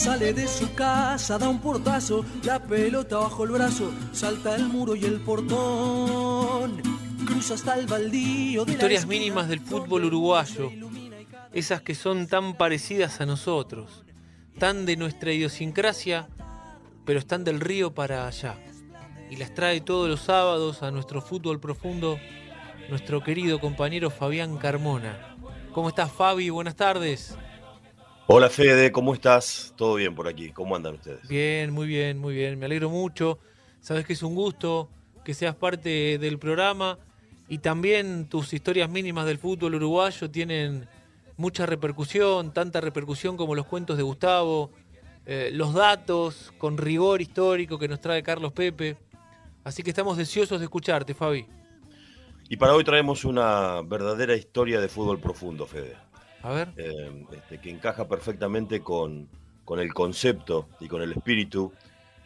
Sale de su casa, da un portazo, la pelota bajo el brazo, salta el muro y el portón. Cruza hasta el baldío de Historias mínimas del fútbol uruguayo, esas que son tan parecidas a nosotros, tan de nuestra idiosincrasia, pero están del río para allá. Y las trae todos los sábados a nuestro fútbol profundo nuestro querido compañero Fabián Carmona. ¿Cómo estás, Fabi? Buenas tardes. Hola, Fede, ¿cómo estás? ¿Todo bien por aquí? ¿Cómo andan ustedes? Bien, muy bien, muy bien. Me alegro mucho. Sabes que es un gusto que seas parte del programa y también tus historias mínimas del fútbol uruguayo tienen mucha repercusión, tanta repercusión como los cuentos de Gustavo, eh, los datos con rigor histórico que nos trae Carlos Pepe. Así que estamos deseosos de escucharte, Fabi. Y para hoy traemos una verdadera historia de fútbol profundo, Fede. A ver. Eh, este, que encaja perfectamente con, con, el concepto y con el espíritu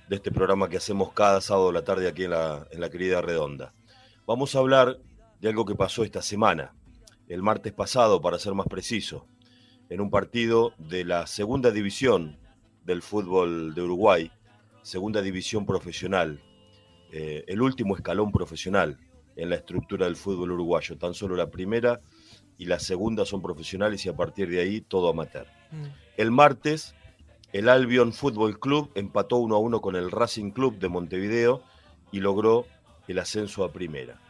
de este programa que hacemos cada sábado de la tarde aquí en la, en la querida Redonda. Vamos a hablar de algo que pasó esta semana, el martes pasado, para ser más preciso, en un partido de la segunda división del fútbol de Uruguay, segunda división profesional, eh, el último escalón profesional en la estructura del fútbol uruguayo. Tan solo la primera y la segunda son profesionales y a partir de ahí todo amateur. Mm. El martes, el Albion Fútbol Club empató 1 a 1 con el Racing Club de Montevideo y logró el ascenso a primera.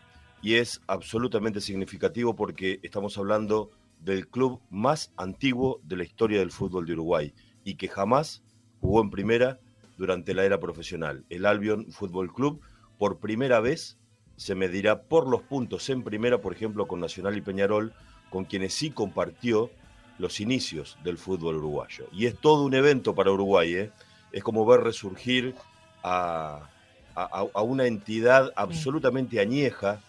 Y es absolutamente significativo porque estamos hablando del club más antiguo de la historia del fútbol de Uruguay y que jamás jugó en primera durante la era profesional. El Albion Fútbol Club, por primera vez, se medirá por los puntos en primera, por ejemplo, con Nacional y Peñarol, con quienes sí compartió los inicios del fútbol uruguayo. Y es todo un evento para Uruguay, ¿eh? es como ver resurgir a, a, una entidad absolutamente añeja,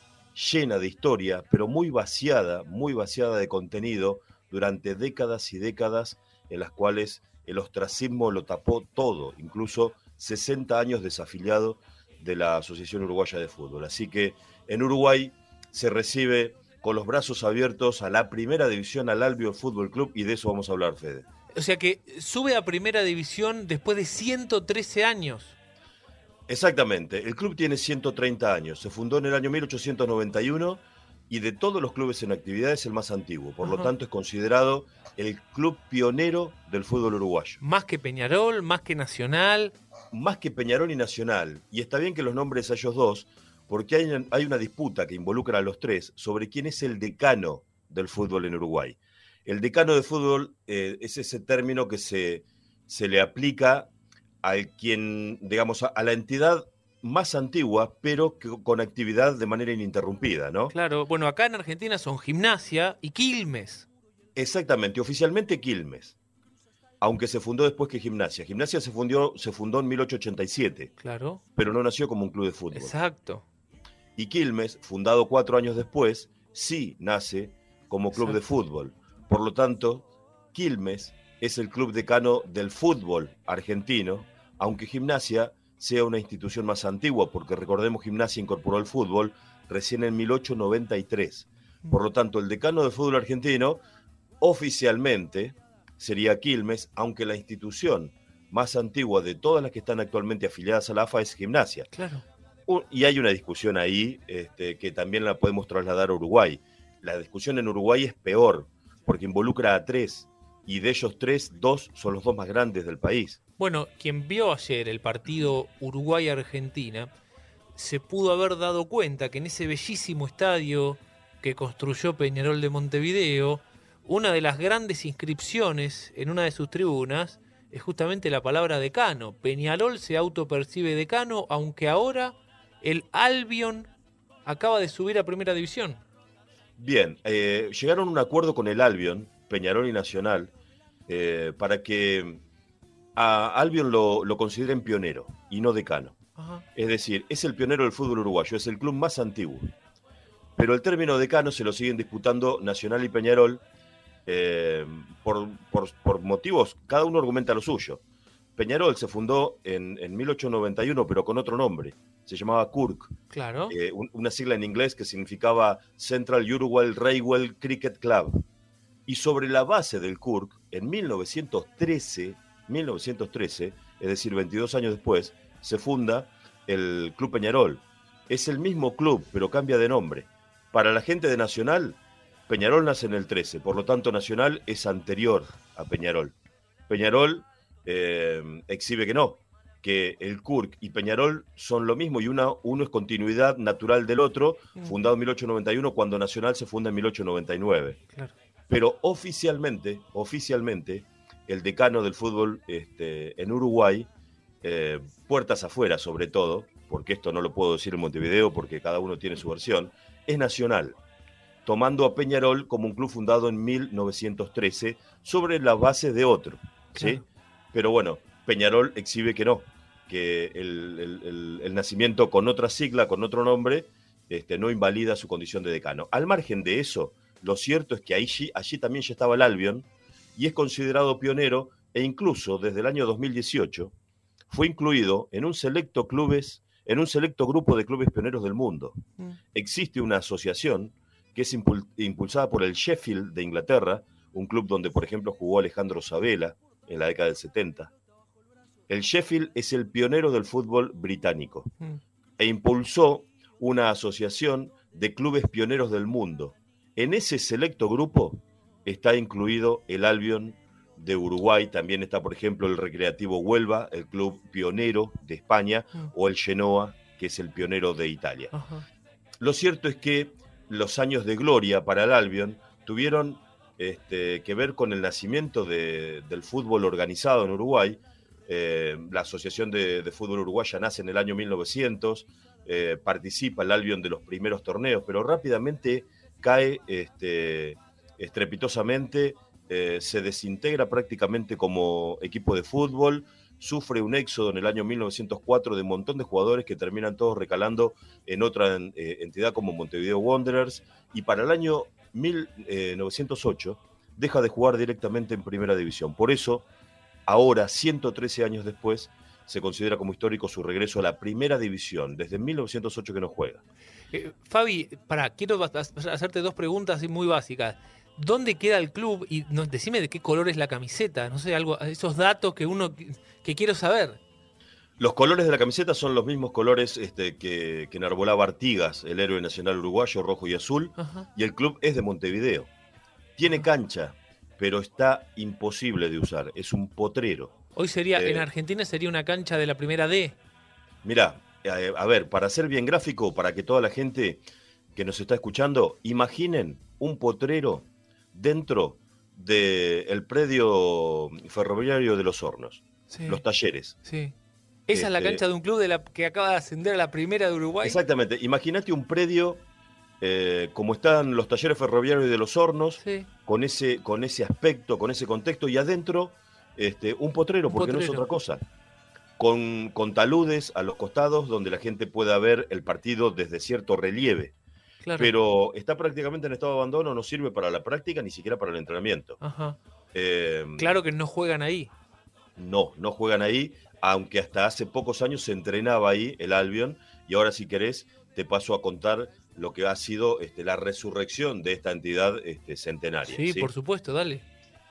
llena de historia, pero muy vaciada, muy vaciada de contenido durante décadas y décadas en las cuales el ostracismo lo tapó todo, incluso 60 años desafiliado de la Asociación Uruguaya de Fútbol. Así que en Uruguay se recibe con los brazos abiertos a la primera división al Albio Fútbol Club y de eso vamos a hablar, Fede. O sea que sube a primera división después de 113 años. Exactamente, el club tiene 130 años, se fundó en el año 1891 y de todos los clubes en actividad es el más antiguo, por lo tanto es considerado el club pionero del fútbol uruguayo. Más que Peñarol, más que Nacional más que Peñarol y Nacional, y está bien que los nombres a ellos dos, porque hay, una disputa que involucra a los tres sobre quién es el decano del fútbol en Uruguay. El decano de fútbol eh, es ese término que se, se le aplica al quien, digamos, a, la entidad más antigua, pero con actividad de manera ininterrumpida, ¿no? Claro, bueno, acá en Argentina son Gimnasia y Quilmes. Exactamente, oficialmente Quilmes aunque se fundó después que Gimnasia. Gimnasia se, fundió, se fundó en 1887. Claro. Pero no nació como un club de fútbol. Exacto. Y Quilmes, fundado cuatro años después, sí nace como club de fútbol. Por lo tanto, Quilmes es el club decano del fútbol argentino, aunque Gimnasia sea una institución más antigua, porque recordemos Gimnasia incorporó el fútbol recién en 1893. Por lo tanto, el decano del fútbol argentino oficialmente sería Quilmes, aunque la institución más antigua de todas las que están actualmente afiliadas a la AFA es Gimnasia. Claro. Y hay una discusión ahí este, que también la podemos trasladar a Uruguay. La discusión en Uruguay es peor, porque involucra a tres, y de ellos tres, dos son los dos más grandes del país. Bueno, quien vio ayer el partido Uruguay-Argentina, se pudo haber dado cuenta que en ese bellísimo estadio que construyó Peñarol de Montevideo, una de las grandes inscripciones en una de sus tribunas es justamente la palabra decano. Peñarol se autopercibe decano, aunque ahora el Albion acaba de subir a primera división. Bien, eh, llegaron a un acuerdo con el Albion, Peñarol y Nacional, eh, para que a Albion lo, lo, consideren pionero y no decano. Es decir, es el pionero del fútbol uruguayo, es el club más antiguo. Pero el término decano se lo siguen disputando Nacional y Peñarol eh, por, por, motivos, cada uno argumenta lo suyo. Peñarol se fundó en, en 1891, pero con otro nombre. Se llamaba KURK. Claro. Eh, una sigla en inglés que significaba Central Uruguay Railway Cricket Club. Y sobre la base del KURK, en 1913, 1913, es decir, 22 años después, se funda el Club Peñarol. Es el mismo club, pero cambia de nombre. Para la gente de Nacional, Peñarol nace en el 13, por lo tanto Nacional es anterior a Peñarol. Peñarol eh, exhibe que no, que el CURC y Peñarol son lo mismo y una, uno es continuidad natural del otro, fundado en 1891 cuando Nacional se funda en 1899. Pero oficialmente, oficialmente, el decano del fútbol este, en Uruguay, eh, puertas afuera sobre todo, porque esto no lo puedo decir en Montevideo porque cada uno tiene su versión, es Nacional, tomando a Peñarol como un club fundado en 1913 sobre la base de otro. ¿sí? Pero bueno, Peñarol exhibe que no, que el, nacimiento con otra sigla, con otro nombre, este, no invalida su condición de decano. Al margen de eso, lo cierto es que allí, allí también ya estaba el Albion y es considerado pionero e incluso desde el año 2018 fue incluido en un selecto clubes, en un selecto grupo de clubes pioneros del mundo. Mm. Existe una asociación que es impulsada por el Sheffield de Inglaterra, un club donde, por ejemplo, jugó Alejandro Sabela en la década del 70, el Sheffield es el pionero del fútbol británico mm. e impulsó una asociación de clubes pioneros del mundo. En ese selecto grupo está incluido el Albion de Uruguay, también está, por ejemplo, el Recreativo Huelva, el club pionero de España, mm. o el Genoa, que es el pionero de Italia. Lo cierto es que los años de gloria para el Albion tuvieron este, que ver con el nacimiento del fútbol organizado en Uruguay, eh, la Asociación de, Fútbol Uruguaya nace en el año 1900, eh, participa el Albion de los primeros torneos, pero rápidamente cae este, estrepitosamente, eh, se desintegra prácticamente como equipo de fútbol, sufre un éxodo en el año 1904 de un montón de jugadores que terminan todos recalando en otra entidad como Montevideo Wanderers, y para el año 1908 deja de jugar directamente en primera división. Por eso ahora, 113 años después, se considera como histórico su regreso a la primera división, desde 1908 que no juega. Eh, Fabi, para, quiero hacerte dos preguntas muy básicas. ¿Dónde queda el club? Y no, decime de qué color es la camiseta, no sé, algo, esos datos que uno que quiero saber. Los colores de la camiseta son los mismos colores este, que, que enarbolaba Artigas, el héroe nacional uruguayo, rojo y azul, y el club es de Montevideo. Tiene cancha, pero está imposible de usar. Es un potrero. Hoy sería, en eh, Argentina sería una cancha de la primera D. Mira, eh, a ver, para ser bien gráfico, para que toda la gente que nos está escuchando, imaginen un potrero dentro del predio ferroviario de los hornos, los talleres. Sí. Esa es la este, cancha de un club de la, que acaba de ascender a la primera de Uruguay. Exactamente. Imagínate un predio eh, como están los talleres ferroviarios de los hornos, con, ese, con ese aspecto, con ese contexto, y adentro este, un potrero, porque no es otra cosa. Con, con, taludes a los costados donde la gente pueda ver el partido desde cierto relieve. Pero está prácticamente en estado de abandono, no sirve para la práctica ni siquiera para el entrenamiento. Em, claro que no juegan ahí. No, no juegan ahí, aunque hasta hace pocos años se entrenaba ahí el Albion, y ahora si querés te paso a contar lo que ha sido este, la resurrección de esta entidad este, centenaria. Sí, por supuesto, dale.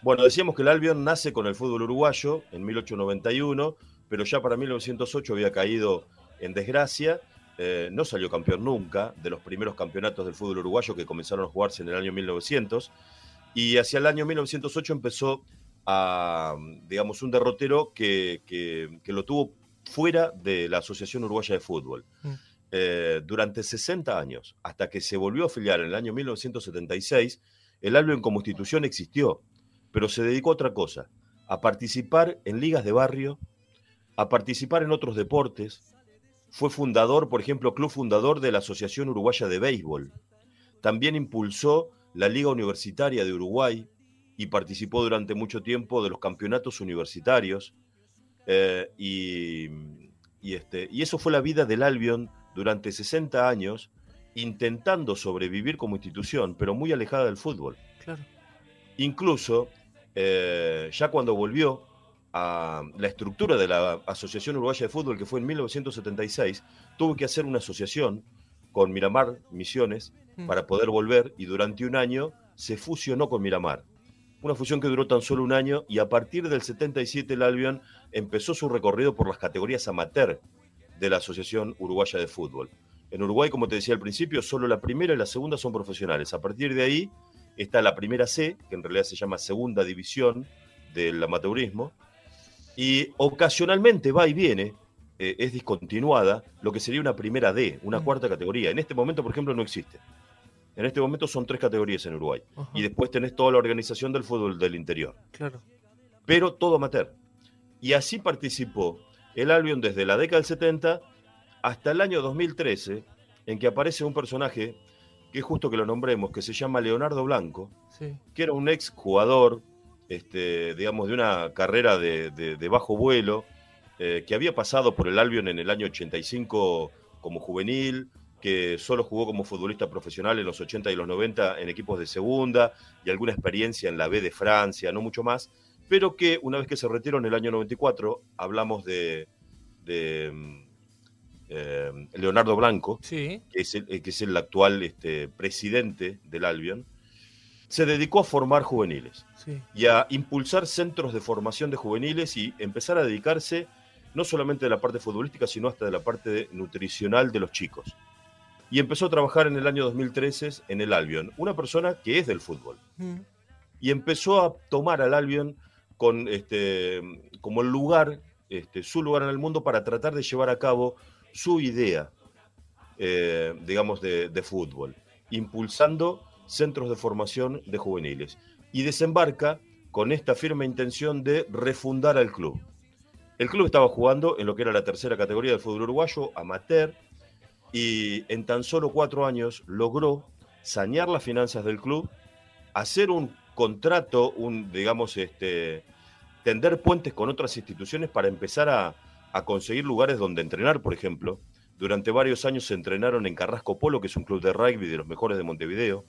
Bueno, decíamos que el Albion nace con el fútbol uruguayo en 1891, pero ya para 1908 había caído en desgracia. Eh, no salió campeón nunca de los primeros campeonatos del fútbol uruguayo que comenzaron a jugarse en el año 1900. Y hacia el año 1908 empezó a, digamos, un derrotero que, que, lo tuvo fuera de la Asociación Uruguaya de Fútbol. Mm. Eh, durante 60 años, hasta que se volvió a afiliar en el año 1976, el Albion como institución existió, pero se dedicó a otra cosa, a participar en ligas de barrio, a participar en otros deportes. Fue fundador, por ejemplo, club fundador de la Asociación Uruguaya de Béisbol. También impulsó la Liga Universitaria de Uruguay y participó durante mucho tiempo de los campeonatos universitarios. Eh, y, este, y eso fue la vida del Albion durante 60 años intentando sobrevivir como institución, pero muy alejada del fútbol. Incluso, eh, ya cuando volvió a la estructura de la Asociación Uruguaya de Fútbol, que fue en 1976, tuvo que hacer una asociación con Miramar Misiones mm. para poder volver y durante un año se fusionó con Miramar. Una fusión que duró tan solo un año y a partir del 77 el Albion empezó su recorrido por las categorías amateur de la Asociación Uruguaya de Fútbol. En Uruguay, como te decía al principio, solo la primera y la segunda son profesionales. A partir de ahí está la primera C, que en realidad se llama Segunda División del Amateurismo, y ocasionalmente va y viene, eh, es discontinuada, lo que sería una primera D, una mm. cuarta categoría. En este momento, por ejemplo, no existe. En este momento son tres categorías en Uruguay. Y después tenés toda la organización del fútbol del interior. Claro. Pero todo amateur. Y así participó el Albion desde la década del 70 hasta el año 2013, en que aparece un personaje que es justo que lo nombremos, que se llama Leonardo Blanco, que era un ex jugador, este, digamos, de una carrera de, bajo vuelo, eh, que había pasado por el Albion en el año 85 como juvenil, que solo jugó como futbolista profesional en los 80 y los 90 en equipos de segunda y alguna experiencia en la B de Francia, no mucho más, pero que una vez que se retiró en el año 94, hablamos de, mm, eh, Leonardo Blanco, que, es el, que, es el, actual este, presidente del Albion, se dedicó a formar juveniles y a impulsar centros de formación de juveniles y empezar a dedicarse no solamente de la parte futbolística, sino hasta de la parte nutricional de los chicos y empezó a trabajar en el año 2013 en el Albion, una persona que es del fútbol. Mm. Y empezó a tomar al Albion con, este, como el lugar, este, su lugar en el mundo para tratar de llevar a cabo su idea, eh, digamos, de, de fútbol, impulsando centros de formación de juveniles. Y desembarca con esta firme intención de refundar al club. El club estaba jugando en lo que era la tercera categoría del fútbol uruguayo, amateur, y en tan solo cuatro años logró sanear las finanzas del club, hacer un contrato, un, digamos, este, tender puentes con otras instituciones para empezar a, conseguir lugares donde entrenar, por ejemplo. Durante varios años se entrenaron en Carrasco Polo, que es un club de rugby de los mejores de Montevideo.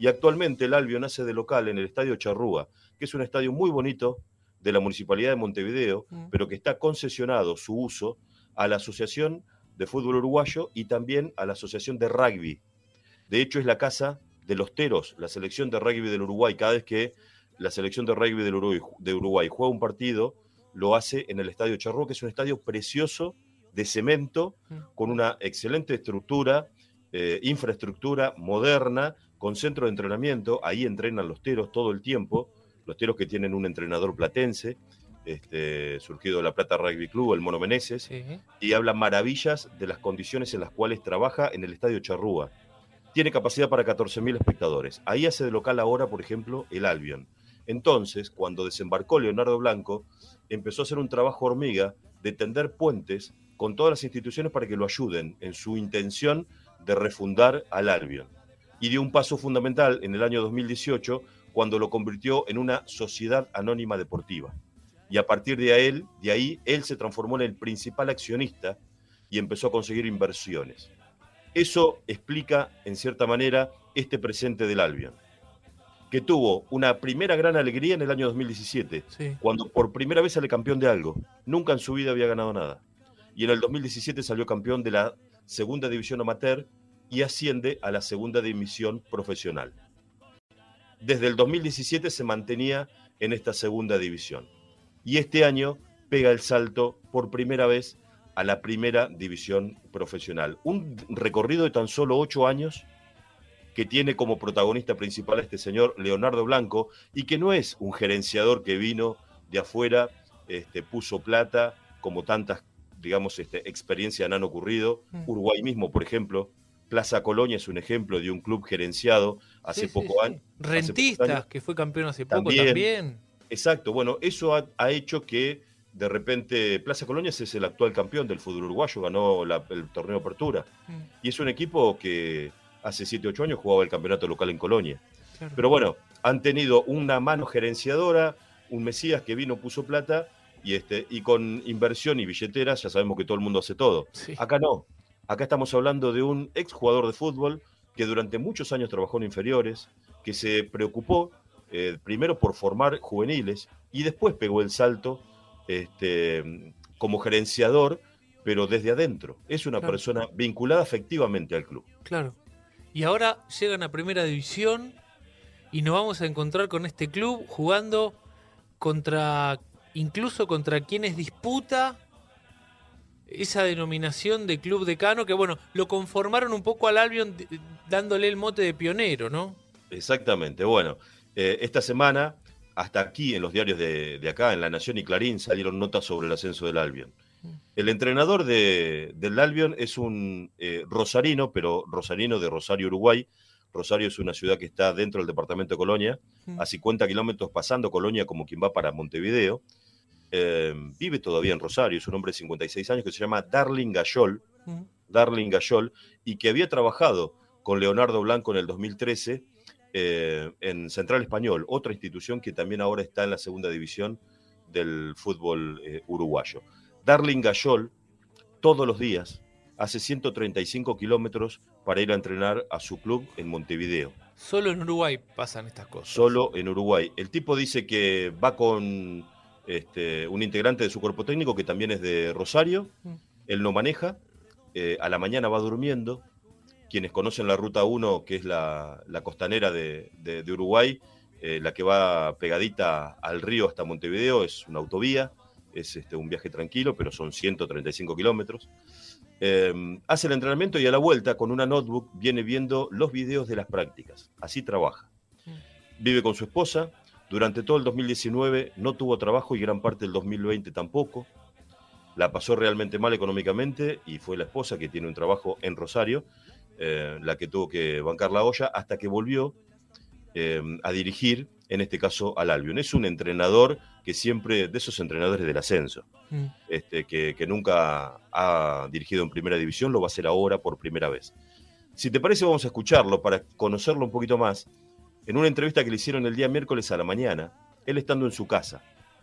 Y actualmente el Albio nace de local en el Estadio Charrúa, que es un estadio muy bonito de la Municipalidad de Montevideo, mm. pero que está concesionado su uso a la Asociación de Fútbol Uruguayo y también a la Asociación de Rugby. De hecho, es la casa de los Teros, la selección de rugby del Uruguay. Cada vez que la selección de rugby del Uruguay, de Uruguay juega un partido, lo hace en el Estadio Charrúa, que es un estadio precioso de cemento, con una excelente estructura, eh, infraestructura moderna, con centro de entrenamiento. Ahí entrenan los teros todo el tiempo, los teros que tienen un entrenador platense este, surgido de la Plata Rugby Club, el Mono Meneses, y habla maravillas de las condiciones en las cuales trabaja en el Estadio Charrúa. Tiene capacidad para 14.000 espectadores. Ahí hace de local ahora, por ejemplo, el Albion. Entonces, cuando desembarcó Leonardo Blanco, empezó a hacer un trabajo hormiga de tender puentes con todas las instituciones para que lo ayuden en su intención de refundar al Albion. Y dio un paso fundamental en el año 2018 cuando lo convirtió en una sociedad anónima deportiva y a partir de, él, de ahí él se transformó en el principal accionista y empezó a conseguir inversiones. Eso explica, en cierta manera, este presente del Albion, que tuvo una primera gran alegría en el año 2017, cuando por primera vez sale campeón de algo. Nunca en su vida había ganado nada. Y en el 2017 salió campeón de la segunda división amateur y asciende a la segunda división profesional. Desde el 2017 se mantenía en esta segunda división y este año pega el salto por primera vez a la primera división profesional. Un recorrido de tan solo ocho años que tiene como protagonista principal a este señor Leonardo Blanco y que no es un gerenciador que vino de afuera, este, puso plata, como tantas, digamos, este, experiencias han ocurrido. Mm. Uruguay mismo, por ejemplo, Plaza Colonia es un ejemplo de un club gerenciado hace poco años. Rentistas, que fue campeón hace poco también. Exacto, bueno, eso ha, hecho que de repente Plaza Colonias es el actual campeón del fútbol uruguayo, ganó el torneo Apertura. Mm. Y es un equipo que hace 7, 8 años jugaba el campeonato local en Colonia. Pero bueno, han tenido una mano gerenciadora, un Mesías que vino, puso plata, y, este, y con inversión y billeteras ya sabemos que todo el mundo hace todo. Acá no. Acá estamos hablando de un ex jugador de fútbol que durante muchos años trabajó en inferiores, que se preocupó eh, primero por formar juveniles y después pegó el salto este, como gerenciador, pero desde adentro. Es una persona vinculada efectivamente al club. Claro. Y ahora llegan a primera división y nos vamos a encontrar con este club jugando contra, incluso contra quienes disputa esa denominación de club decano, que bueno, lo conformaron un poco al Albion dándole el mote de pionero, ¿no? Exactamente, bueno, eh, esta semana, hasta aquí en los diarios de, acá, en La Nación y Clarín, salieron notas sobre el ascenso del Albion. Mm. El entrenador del Albion es un eh, rosarino, pero rosarino de Rosario, Uruguay. Rosario es una ciudad que está dentro del departamento de Colonia, mm. a 50 kilómetros pasando Colonia como quien va para Montevideo. Em, vive todavía en Rosario, es un hombre de 56 años que se llama Darling Gayol, Darling Gayol, y que había trabajado con Leonardo Blanco en el 2013 eh, en Central Español, otra institución que también ahora está en la segunda división del fútbol eh, uruguayo. Darling Gayol, todos los días, hace 135 kilómetros para ir a entrenar a su club en Montevideo. Solo en Uruguay pasan estas cosas. Solo en Uruguay. El tipo dice que va con este, un integrante de su cuerpo técnico que también es de Rosario. Mm. Él no maneja, eh, a la mañana va durmiendo. Quienes conocen la Ruta 1, que es la, costanera de, Uruguay, eh, la que va pegadita al río hasta Montevideo, es una autovía, es este, un viaje tranquilo, pero son 135 kilómetros. Em, hace el entrenamiento y a la vuelta, con una notebook, viene viendo los videos de las prácticas. Así trabaja. Vive con su esposa, durante todo el 2019 no tuvo trabajo y gran parte del 2020 tampoco. La pasó realmente mal económicamente y fue la esposa que tiene un trabajo en Rosario, eh, la que tuvo que bancar la olla hasta que volvió eh, a dirigir, en este caso al Albion. Es un entrenador que siempre, de esos entrenadores del ascenso, mm. este, que, que nunca ha dirigido en primera división, lo va a hacer ahora por primera vez. Si te parece, vamos a escucharlo para conocerlo un poquito más en una entrevista que le hicieron el día miércoles a la mañana, él estando en su casa,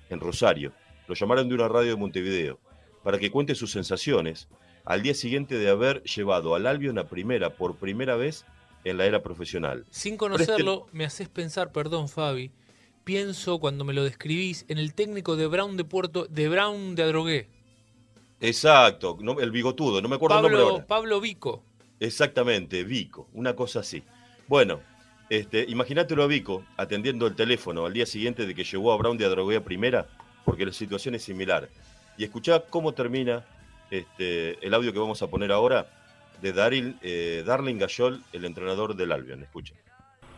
en Rosario, lo llamaron de una radio de Montevideo, para que cuente sus sensaciones al día siguiente de haber llevado al Albion a primera por primera vez en la era profesional. Sin conocerlo, me haces pensar, perdón Fabi, pienso cuando me lo describís en el técnico de Brown de Puerto, de Brown de Adrogué. Exacto, el bigotudo, no me acuerdo Pablo, el nombre Pablo Vico. Exactamente, Vico, una cosa así. Bueno, este, imagínatelo a Vico atendiendo el teléfono al día siguiente de que llegó a Brown de Adroguea primera, porque la situación es similar. Y escuchá cómo termina este, el audio que vamos a poner ahora de Daril, eh, Darling Gayol, el entrenador del Albion. Escucha.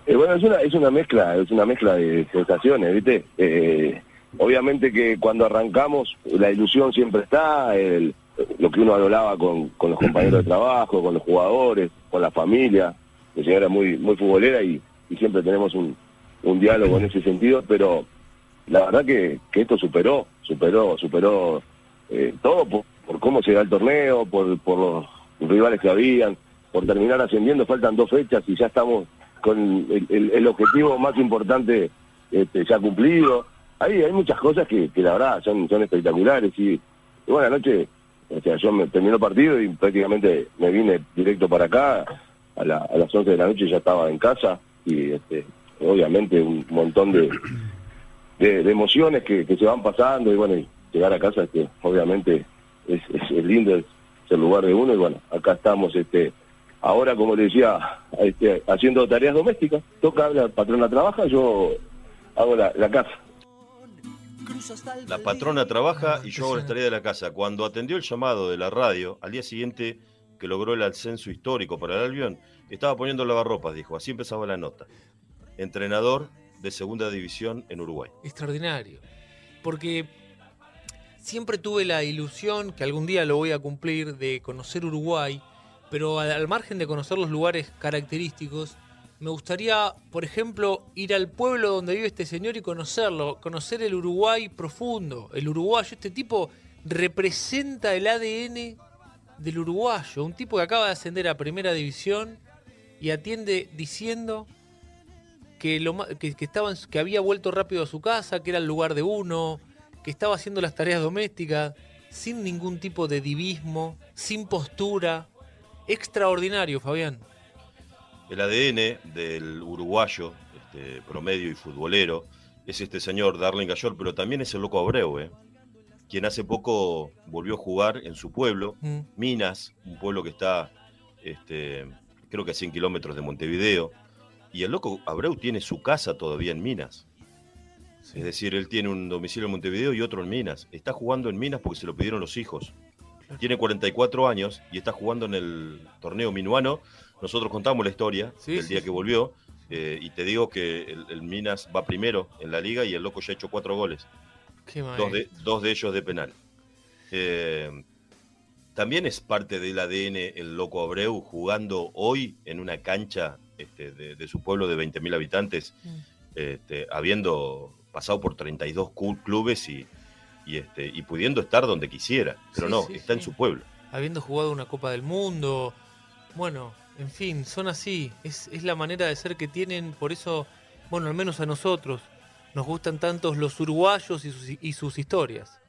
Eh, bueno, es una, es una mezcla, es una mezcla de sensaciones, ¿viste? Eh, obviamente que cuando arrancamos la ilusión siempre está, lo que uno hablaba con, con los compañeros de trabajo, con los jugadores, con la familia, mi señora es muy, muy futbolera y, siempre tenemos un, diálogo en ese sentido, pero la verdad que, esto superó, superó, superó eh, todo por, cómo se da el torneo, por, los rivales que habían, por terminar ascendiendo, faltan dos fechas y ya estamos con el, objetivo más importante este, ya cumplido. Ahí hay muchas cosas que, la verdad son, espectaculares y, bueno, anoche, o sea, yo me terminó el partido y prácticamente me vine directo para acá a, las 11 de la noche ya estaba en casa y este, obviamente un montón de, de, emociones que, se van pasando y bueno, llegar a casa que obviamente es, es, lindo, es, el lugar de uno y bueno, acá estamos este ahora como le decía, este, haciendo tareas domésticas, toca, la patrona trabaja, yo hago la, la casa. La patrona trabaja y yo hago la tarea de la casa. Cuando atendió el llamado de la radio, al día siguiente que logró el ascenso histórico para el Albion, estaba poniendo lavarropas, dijo. Así empezaba la nota. Entrenador de segunda división en Uruguay. Extraordinario. Porque siempre tuve la ilusión, que algún día lo voy a cumplir, de conocer Uruguay, pero al margen de conocer los lugares característicos, me gustaría, por ejemplo, ir al pueblo donde vive este señor y conocerlo, conocer el Uruguay profundo, el uruguayo. Este tipo representa el ADN del uruguayo, un tipo que acaba de ascender a primera división y atiende diciendo que, lo, que, que había vuelto rápido a su casa, que era el lugar de uno, que estaba haciendo las tareas domésticas sin ningún tipo de divismo, sin postura. Extraordinario, Fabián. El ADN del uruguayo, este, promedio y futbolero, es este señor Darling Gayol, pero también es el loco Abreu, ¿eh? quien hace poco volvió a jugar en su pueblo, mm. Minas, un pueblo que está, este, creo que a 100 kilómetros de Montevideo. y el loco Abreu tiene su casa todavía en Minas. Es decir, él tiene un domicilio en Montevideo y otro en Minas. Está jugando en Minas porque se lo pidieron los hijos. Tiene 44 años y está jugando en el torneo minuano. Nosotros contamos la historia del día que volvió. Eh, y te digo que el, Minas va primero en la liga y el loco ya ha hecho cuatro goles. dos, de, dos de ellos de penal. Eh, también es parte del ADN el loco Abreu jugando hoy en una cancha este, de, su pueblo de 20.000 habitantes, mm. este, habiendo pasado por 32 clubes y, este, y pudiendo estar donde quisiera. Pero no, está en su pueblo. Habiendo jugado una Copa del Mundo. Bueno, en fin, son así. Es, la manera de ser que tienen. Por eso, bueno, al menos a nosotros, nos gustan tantos los uruguayos y sus, y sus historias.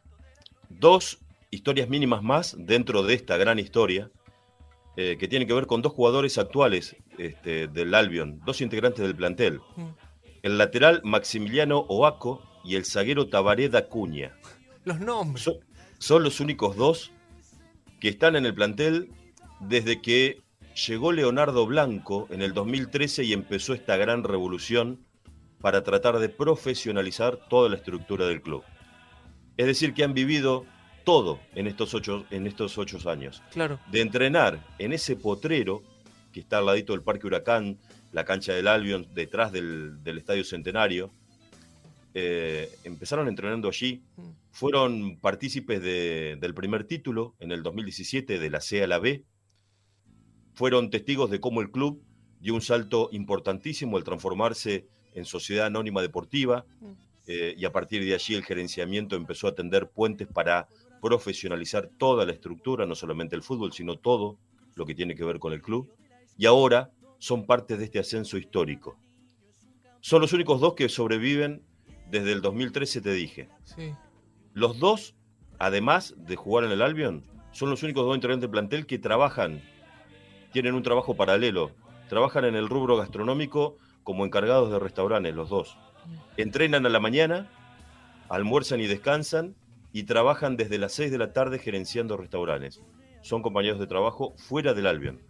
Dos historias mínimas más dentro de esta gran historia, eh, que tiene que ver con dos jugadores actuales este, del Albion, dos integrantes del plantel. Mm. El lateral Maximiliano Oaco y el zaguero Tabaré Cuña. Los nombres. Son, los únicos dos que están en el plantel desde que llegó Leonardo Blanco en el 2013 y empezó esta gran revolución para tratar de profesionalizar toda la estructura del club. Es decir, que han vivido todo en estos ocho, en estos ocho años. Claro. De entrenar en ese potrero que está al ladito del Parque Huracán, la cancha del Albion, detrás del, Estadio Centenario. Eh, empezaron entrenando allí, mm. fueron partícipes del primer título en el 2017 de la C a la B, fueron testigos de cómo el club dio un salto importantísimo al transformarse en sociedad anónima deportiva mm. eh, y a partir de allí el gerenciamiento empezó a tender puentes para profesionalizar toda la estructura, no solamente el fútbol, sino todo lo que tiene que ver con el club. Y ahora son parte de este ascenso histórico. Son los únicos dos que sobreviven desde el 2013, te dije. Los dos, además de jugar en el Albion, son los únicos dos integrantes del plantel que trabajan, tienen un trabajo paralelo. Trabajan en el rubro gastronómico como encargados de restaurantes, los dos. Entrenan a la mañana, almuerzan y descansan y trabajan desde las 6 de la tarde gerenciando restaurantes. Son compañeros de trabajo fuera del Albion.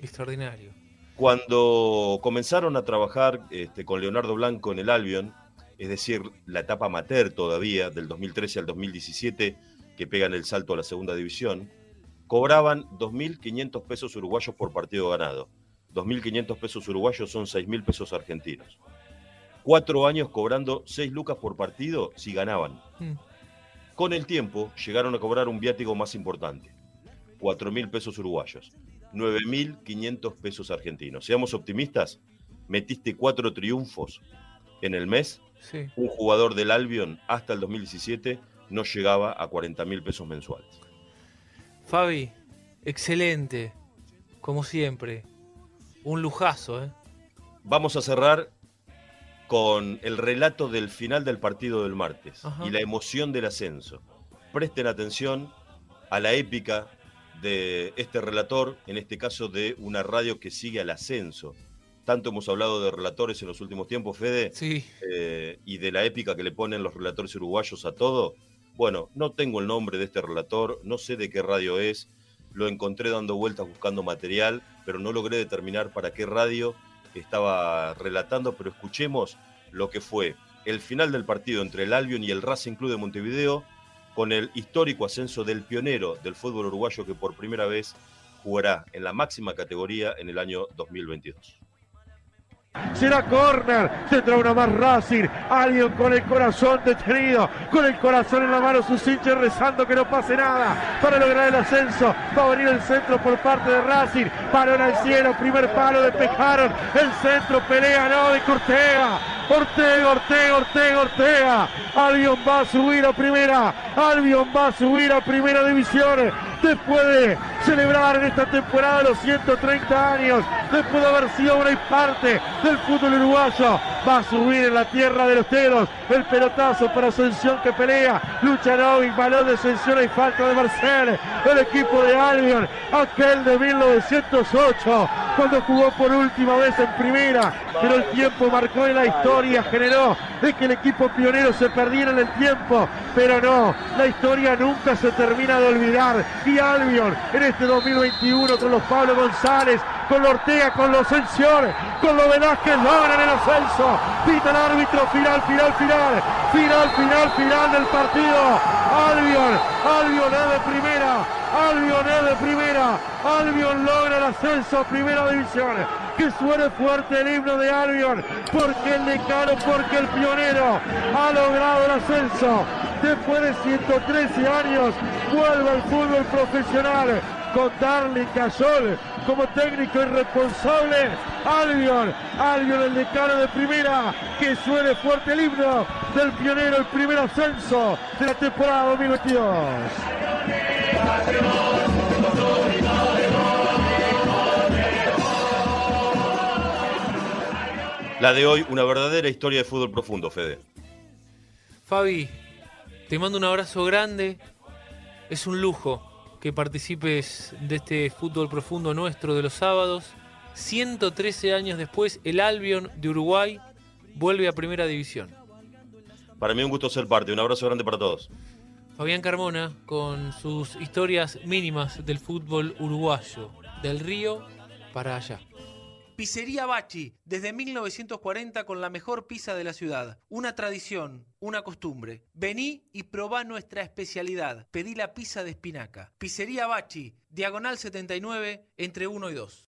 Extraordinario. Cuando comenzaron a trabajar este, con Leonardo Blanco en el Albion, es decir, la etapa amateur todavía, del 2013 al 2017, que pegan el salto a la segunda división, cobraban 2.500 pesos uruguayos por partido ganado. 2.500 pesos uruguayos son 6.000 pesos argentinos. Cuatro años cobrando 6 lucas por partido si ganaban. Mm. Con el tiempo llegaron a cobrar un viático más importante, 4 mil pesos uruguayos, 9.500 pesos argentinos. Seamos optimistas, metiste cuatro triunfos en el mes. Un jugador del Albion hasta el 2017 no llegaba a 40 mil pesos mensuales. Fabi, excelente, como siempre. Un lujazo, ¿eh? Vamos a cerrar con el relato del final del partido del martes y la emoción del ascenso. Presten atención a la épica de este relator, en este caso de una radio que sigue al ascenso. Tanto hemos hablado de relatores en los últimos tiempos, Fede, sí. Eh, y de la épica que le ponen los relatores uruguayos a todo. Bueno, no tengo el nombre de este relator, no sé de qué radio es, lo encontré dando vueltas buscando material, pero no logré determinar para qué radio estaba relatando, pero escuchemos lo que fue el final del partido entre el Albion y el Racing Club de Montevideo, con el histórico ascenso del pionero del fútbol uruguayo que por primera vez jugará en la máxima categoría en el año 2022. Será corner, tendrá una más Racing, alguien con el corazón detenido, con el corazón en la mano, sus hinchas rezando que no pase nada para lograr el ascenso. Va a venir el centro por parte de Racing, en al cielo, primer palo, despejaron, el centro pelea, no, de Cortega, Ortega, Ortega, Ortega, Ortega. Albion va a subir a primera, Albion va a subir a primera división después de celebrar en esta temporada los 130 años, después de haber sido una parte del fútbol uruguayo. Va a subir en la tierra de los dedos el pelotazo para Ascensión que pelea. Lucha Novik, balón de Ascensión y falta de Marcel. El equipo de Albion, aquel de 1908, cuando jugó por última vez en primera. Pero el tiempo marcó en la historia, generó de que el equipo pionero se perdiera en el tiempo. Pero no, la historia nunca se termina de olvidar. Y Albion en este 2021 con los Pablo González con Ortega, con los Ascensión, con los Velázquez, logran el ascenso. Pita el árbitro, final, final, final. Final, final, final del partido. Albion, Albion es de primera. Albion es de primera. Albion logra el ascenso a primera división. Que suene fuerte el himno de Albion. Porque el decano, porque el pionero ha logrado el ascenso. Después de 113 años, vuelve al fútbol profesional con Darling Cayol como técnico y responsable. Albion, Albion el decano de primera, que suene fuerte el himno del pionero, el primer ascenso de la temporada 2022. La de hoy, una verdadera historia de fútbol profundo, Fede. Fabi, te mando un abrazo grande. Es un lujo que participes de este fútbol profundo nuestro de los sábados. 113 años después, el Albion de Uruguay vuelve a Primera División. Para mí un gusto ser parte. Un abrazo grande para todos. Fabián Carmona con sus historias mínimas del fútbol uruguayo, del río para allá. Pizzería Bachi, desde 1940 con la mejor pizza de la ciudad. Una tradición, una costumbre. Vení y probá nuestra especialidad. Pedí la pizza de espinaca. Pizzería Bachi, diagonal 79, entre 1 y 2.